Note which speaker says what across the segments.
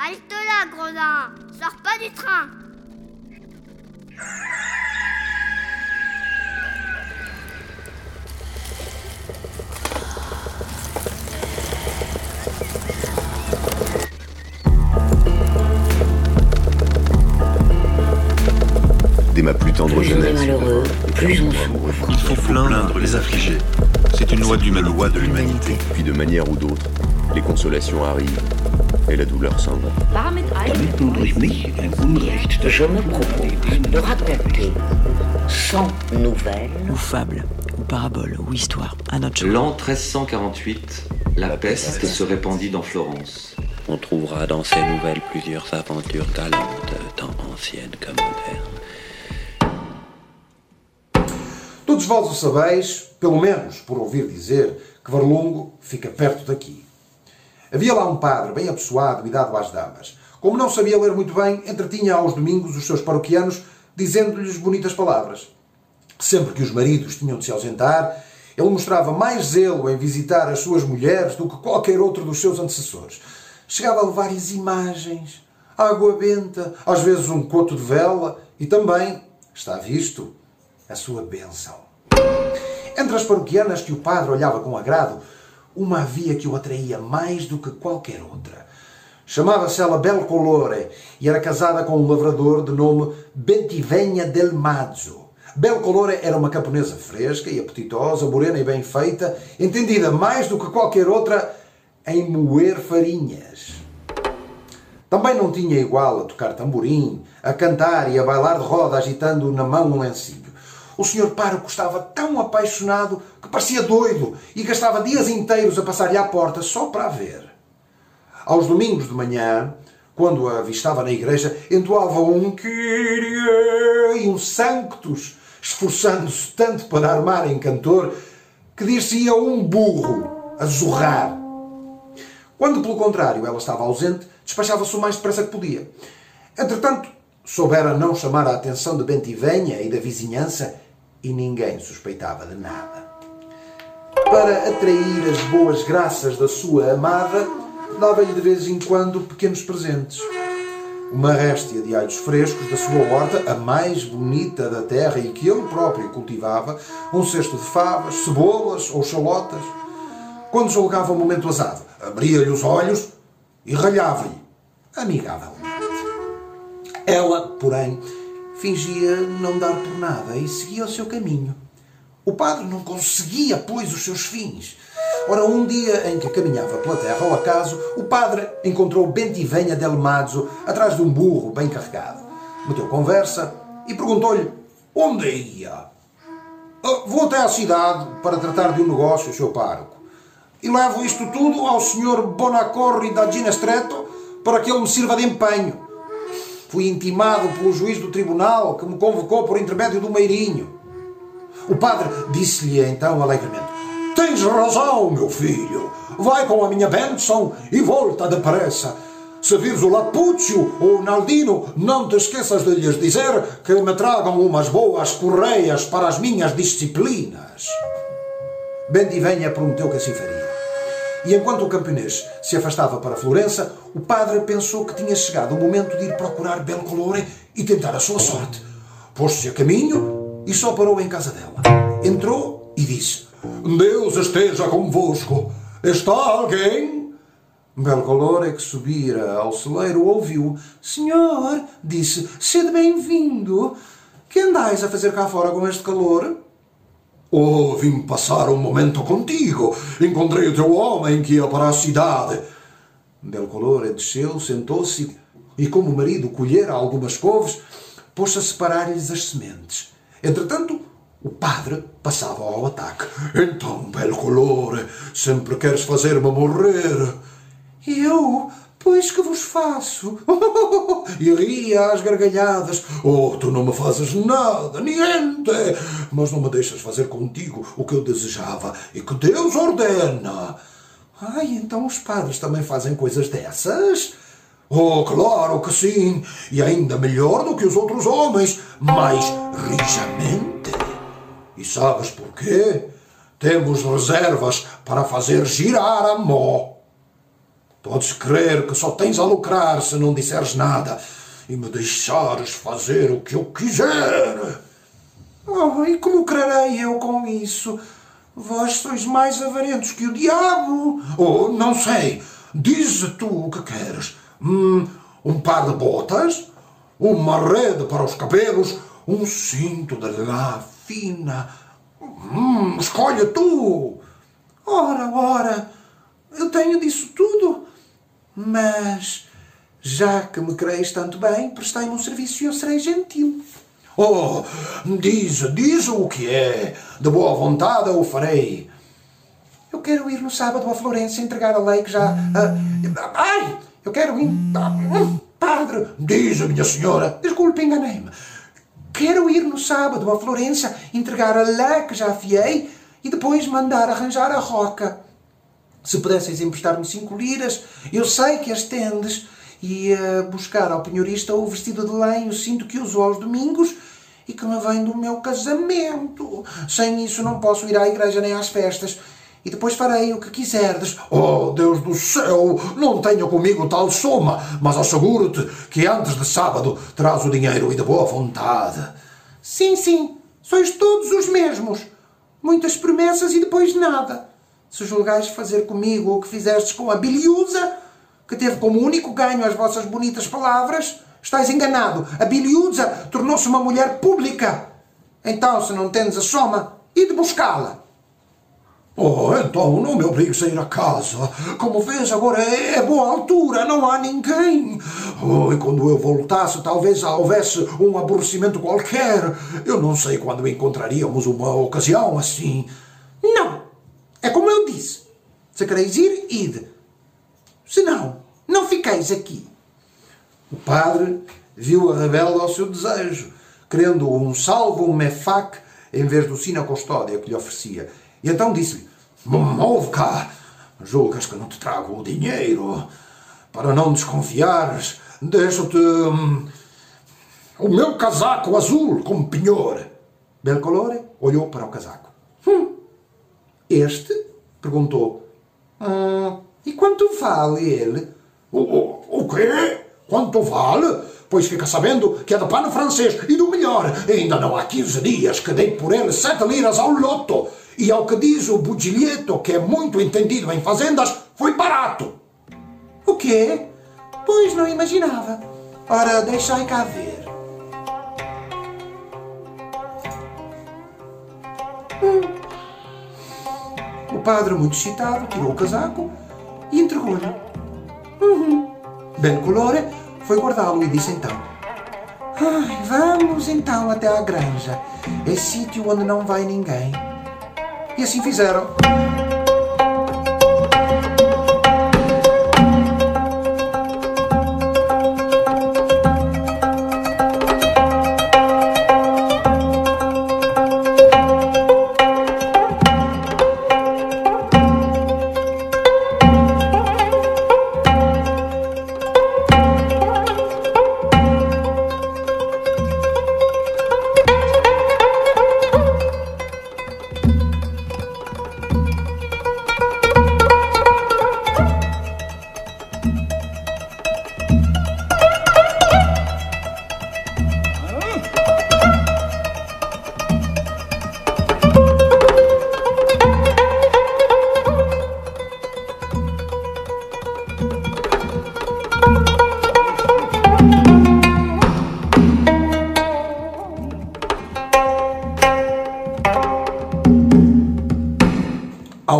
Speaker 1: Halte là, gredin Sors pas du train
Speaker 2: Dès ma plus tendre
Speaker 3: Plus on est
Speaker 2: jeunesse,
Speaker 3: malheureux, plus on souffre.
Speaker 4: Il faut plaindre les affligés. C'est une loi de l'humanité.
Speaker 2: Puis de manière ou d'autre, les consolations arrivent et la douleur s'en va.
Speaker 3: Damit nun mich ein Unrecht Je me propose de raconter sans nouvelles
Speaker 5: ou fable, ou parabole, ou histoire, à notre.
Speaker 6: L'an 1348, la peste se répandit dans Florence.
Speaker 7: On trouvera dans ces nouvelles plusieurs aventures galantes, tant anciennes que modernes.
Speaker 8: Todos vós o sabeis, pelo menos por ouvir dizer, que Varlungo fica perto daqui. Havia lá um padre bem apessoado e dado às damas. Como não sabia ler muito bem, entretinha aos domingos os seus paroquianos dizendo-lhes bonitas palavras. Sempre que os maridos tinham de se ausentar, ele mostrava mais zelo em visitar as suas mulheres do que qualquer outro dos seus antecessores. Chegava a levar-lhes imagens, água benta, às vezes um coto de vela e também, está visto, a sua bênção. Entre as paroquianas que o padre olhava com agrado, uma havia que o atraía mais do que qualquer outra. Chamava-se ela Bel Colore e era casada com um lavrador de nome Bentivenha del Mazzo. Bel Colore era uma camponesa fresca e apetitosa, morena e bem feita, entendida mais do que qualquer outra em moer farinhas. Também não tinha igual a tocar tamborim, a cantar e a bailar de roda agitando na mão um lencinho. O senhor pároco estava tão apaixonado que parecia doido e gastava dias inteiros a passar-lhe à porta só para a ver. Aos domingos de manhã, quando a avistava na igreja, entoava um Kyrie e um Sanctus, esforçando-se tanto para armar em cantor que dir-se-ia um burro a zurrar. Quando, pelo contrário, ela estava ausente, despachava-se o mais depressa que podia. Entretanto, soubera não chamar a atenção de Bentivenha e da vizinhança e ninguém suspeitava de nada. Para atrair as boas graças da sua amada, dava-lhe de vez em quando pequenos presentes. Uma réstia de alhos frescos da sua horta, a mais bonita da terra e que ele próprio cultivava, um cesto de favas, cebolas ou chalotas. Quando julgava o momento azado, abria-lhe os olhos e ralhava-lhe, amigavelmente. Ela, porém, fingia não dar por nada e seguia o seu caminho. O padre não conseguia, pois, os seus fins. Ora, um dia em que caminhava pela terra, ao acaso, o padre encontrou Bentivenha del Mazzo atrás de um burro bem carregado. Meteu conversa e perguntou-lhe onde ia. "Ah, vou até à cidade para tratar de um negócio, seu pároco. E levo isto tudo ao senhor Bonacorri da Ginestreto para que ele me sirva de empenho. Fui intimado pelo juiz do tribunal que me convocou por intermédio do Meirinho. O padre disse-lhe então alegremente: Tens razão, meu filho. Vai com a minha bênção e volta depressa. Se vires o Lapúcio ou o Naldino, não te esqueças de lhes dizer que me tragam umas boas correias para as minhas disciplinas. Bendivenha prometeu que assim faria. E enquanto o camponês se afastava para Florença, o padre pensou que tinha chegado o momento de ir procurar Belcolore e tentar a sua sorte. Pôs-se a caminho e só parou em casa dela. Entrou e disse: Deus esteja convosco. Está alguém? Belcolore, que subira ao celeiro, ouviu. Senhor, disse, sede bem-vindo. Que andais a fazer cá fora com este calor? Oh, vim passar um momento contigo. Encontrei o teu homem que ia para a cidade. Belcolore desceu, sentou-se e, como o marido colhera algumas couves, pôs-se a separar-lhes as sementes. Entretanto, o padre passava ao ataque. Então, Belcolore, sempre queres fazer-me morrer. Eu? Pois que vos faço? e ria às gargalhadas. Oh, tu não me fazes nada, niente, mas não me deixas fazer contigo o que eu desejava e que Deus ordena. Ai, então os padres também fazem coisas dessas? Oh, claro que sim, e ainda melhor do que os outros homens, mais rijamente. E sabes porquê? Temos reservas para fazer girar a mó. Podes crer que só tens a lucrar se não disseres nada e me deixares fazer o que eu quiser. Oh, e como lucrarei eu com isso? Vós sois mais avarentos que o diabo. Oh, não sei. Diz tu o que queres. Hum, um par de botas? Uma rede para os cabelos? Um cinto de lã fina? Hum, escolhe tu. Ora, ora, eu tenho disso tudo. Mas, já que me creis tanto bem, prestei-me um serviço e eu serei gentil. Oh, diz, diz o que é. De boa vontade o farei. Eu quero ir no sábado a Florença entregar a lei que já. Uh, ai! Eu quero ir. Uh, padre! Diz, minha senhora. Desculpe, enganei-me. Quero ir no sábado a Florença entregar a lei que já afiei e depois mandar arranjar a roca. Se pudesseis emprestar-me cinco liras, eu sei que as tendes, e uh, buscar ao penhorista o vestido de lã e o cinto que uso aos domingos e que me vem do meu casamento. Sem isso não posso ir à igreja nem às festas. E depois farei o que quiserdes. Oh, Deus do céu, não tenho comigo tal soma, mas asseguro-te que antes de sábado traz o dinheiro e de boa vontade. Sim, sim, sois todos os mesmos. Muitas promessas e depois nada. Se julgais fazer comigo o que fizestes com a Biliusa, que teve como único ganho as vossas bonitas palavras, Estás enganado. A Biliusa tornou-se uma mulher pública. Então, se não tens a soma, ide buscá-la. Oh, então não me obrigues a ir a casa. Como vês, agora é boa altura, não há ninguém. Oh, e quando eu voltasse, talvez houvesse um aborrecimento qualquer. Eu não sei quando encontraríamos uma ocasião assim. Não. É como eu disse. Se quereis ir, ide. Se não, fiqueis aqui. O padre viu a rebelde ao seu desejo, querendo um salvo, um mefac, em vez do sina custódia que lhe oferecia. E então disse-lhe, cá, julgas que não te trago o dinheiro? Para não desconfiares, deixo-te hum, o meu casaco azul como penhor. Belcolore olhou para o casaco. Hum, este? Perguntou. Hum, e quanto vale ele? O, o, o quê? Quanto vale? Pois fica sabendo que é de pano francês e do melhor. Ainda não há 15 dias que dei por ele sete liras ao loto. E ao que diz o Bugilieto, que é muito entendido em fazendas, foi barato. O quê? Pois não imaginava. Ora, deixai cá ver. Hum. O padre, muito excitado, tirou o casaco e entregou-lhe. Uhum. Belo colore foi guardá-lo e disse então: Ai, vamos então até à granja. É sítio onde não vai ninguém. E assim fizeram.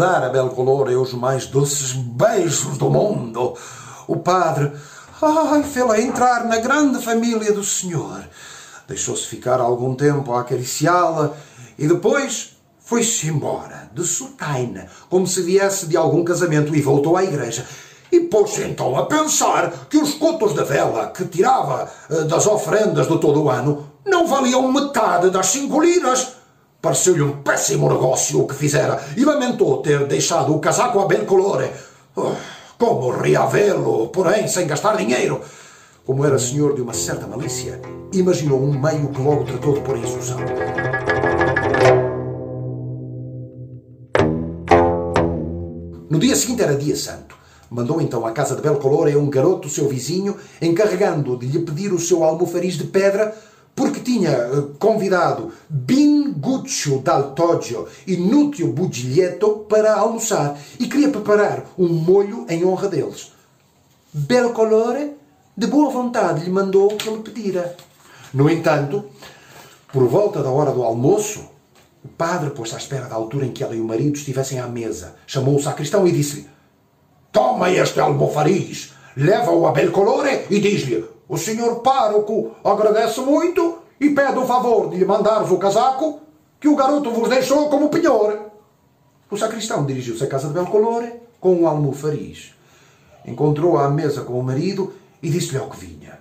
Speaker 8: Dar a Belcolore os mais doces beijos do mundo, o padre, ai, fê-la entrar na grande família do Senhor. Deixou-se ficar algum tempo a acariciá-la e depois foi-se embora, de sotaina, como se viesse de algum casamento e voltou à igreja. E pôs-se então a pensar que os cotos de vela que tirava eh, das oferendas de todo o ano não valiam metade das cinco liras Pareceu-lhe um péssimo negócio o que fizera e lamentou ter deixado o casaco a bel colore. Oh, como reavê-lo, porém, sem gastar dinheiro. Como era senhor de uma certa malícia, imaginou um meio que logo tratou de pôr em execução. No dia seguinte era dia santo. Mandou então à casa de Belcolore um garoto, seu vizinho, encarregando de lhe pedir o seu almofariz de pedra, porque tinha eh, convidado Binguccio dal Toggio e Núcio Bugiglietto para almoçar e queria preparar um molho em honra deles. Belcolore, de boa vontade, lhe mandou o que ele pedira. No entanto, por volta da hora do almoço, o padre, posto à espera da altura em que ela e o marido estivessem à mesa, chamou o sacristão e disse-lhe: Toma este almofariz, leva-o a Belcolore e diz-lhe: O senhor pároco agradece muito e pede o favor de lhe mandares o casaco que o garoto vos deixou como penhor. O sacristão dirigiu-se à casa de Belcolore com um almofariz. Encontrou-a à mesa com o marido e disse-lhe ao que vinha.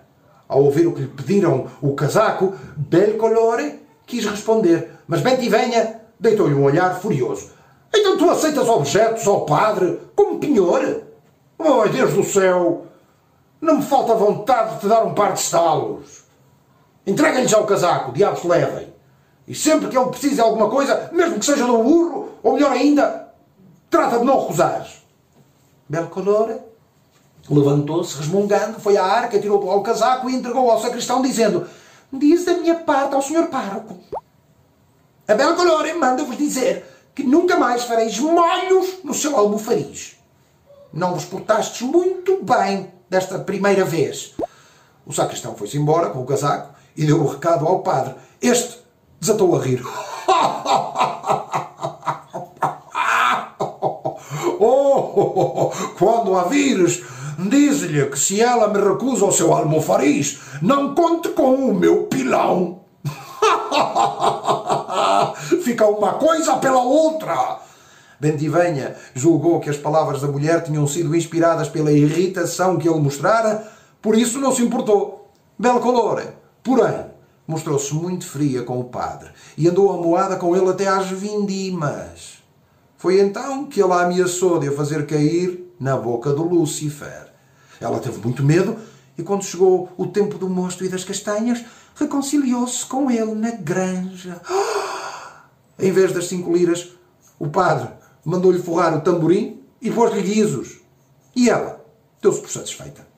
Speaker 8: Ao ouvir o que lhe pediram o casaco, Belcolore quis responder, mas Bentivenha deitou-lhe um olhar furioso. Então tu aceitas objetos ao padre como penhor? Oh, Deus do céu! Não me falta vontade de te dar um par de estalos. Entreguem-lhe já o casaco, diabos levem. E sempre que ele precise de alguma coisa, mesmo que seja do burro, ou melhor ainda, trata de não recusares. Belcolore levantou-se, resmungando, foi à arca, tirou o casaco e entregou ao sacristão, dizendo: Diz da minha parte ao senhor pároco. A Belcolore manda-vos dizer que nunca mais fareis molhos no seu almofariz. Não vos portastes muito bem desta primeira vez. O sacristão foi-se embora com o casaco e deu o recado ao padre. Este desatou a rir. Oh, quando a vires, diz-lhe que se ela me recusa o seu almofariz, não conte com o meu pilão. Fica uma coisa pela outra. Bentivenha julgou que as palavras da mulher tinham sido inspiradas pela irritação que ele mostrara, por isso não se importou. Belcolore, porém, mostrou-se muito fria com o padre e andou amoada com ele até às vindimas. Foi então que ele a ameaçou de a fazer cair na boca do Lúcifer. Ela teve muito medo e, quando chegou o tempo do mosto e das castanhas, reconciliou-se com ele na granja. Em vez das cinco liras, o padre mandou-lhe forrar o tamborim e pôs-lhe guizos. E ela deu-se por satisfeita.